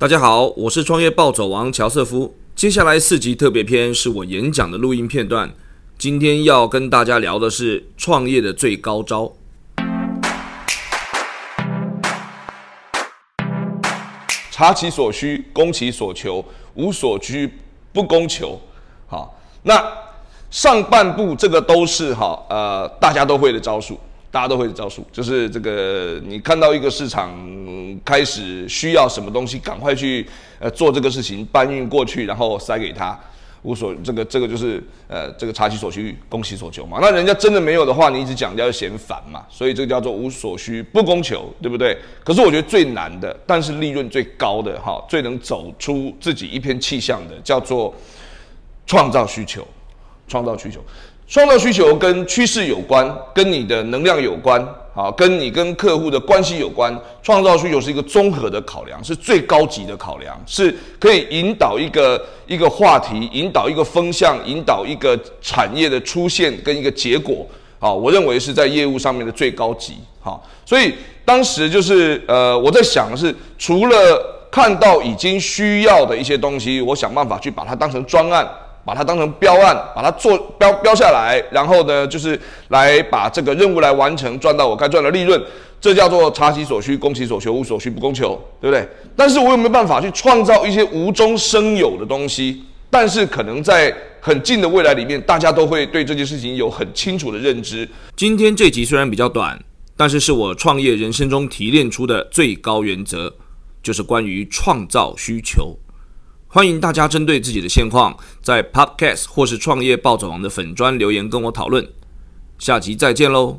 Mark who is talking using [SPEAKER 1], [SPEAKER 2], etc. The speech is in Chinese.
[SPEAKER 1] 大家好，我是创业暴走王乔瑟夫。接下来四集特别篇是我演讲的录音片段。今天要跟大家聊的是创业的最高招。
[SPEAKER 2] 查其所需，攻其所求，无所居不攻求。好，那上半部这个都是哈呃大家都会的招数。大家都会的招数，就是这个，你看到一个市场开始需要什么东西，赶快去呃做这个事情，搬运过去，然后塞给他，无所这个这个就是呃这个察其所需，攻其所求嘛。那人家真的没有的话，你一直讲，人家嫌烦嘛。所以这个叫做无所需不供求，对不对？可是我觉得最难的，但是利润最高的哈，最能走出自己一片气象的，叫做创造需求，创造需求。创造需求跟趋势有关，跟你的能量有关，好，跟你跟客户的关系有关。创造需求是一个综合的考量，是最高级的考量，是可以引导一个一个话题，引导一个风向，引导一个产业的出现跟一个结果。好，我认为是在业务上面的最高级。好，所以当时就是呃，我在想的是，除了看到已经需要的一些东西，我想办法去把它当成专案。把它当成标案，把它做标标下来，然后呢，就是来把这个任务来完成，赚到我该赚的利润，这叫做察其所需，攻其所求，无所需不攻求，对不对？但是我有没有办法去创造一些无中生有的东西？但是可能在很近的未来里面，大家都会对这件事情有很清楚的认知。
[SPEAKER 1] 今天这集虽然比较短，但是是我创业人生中提炼出的最高原则，就是关于创造需求。欢迎大家针对自己的现况，在 Podcast 或是创业暴走王的粉砖留言跟我讨论。下集再见喽！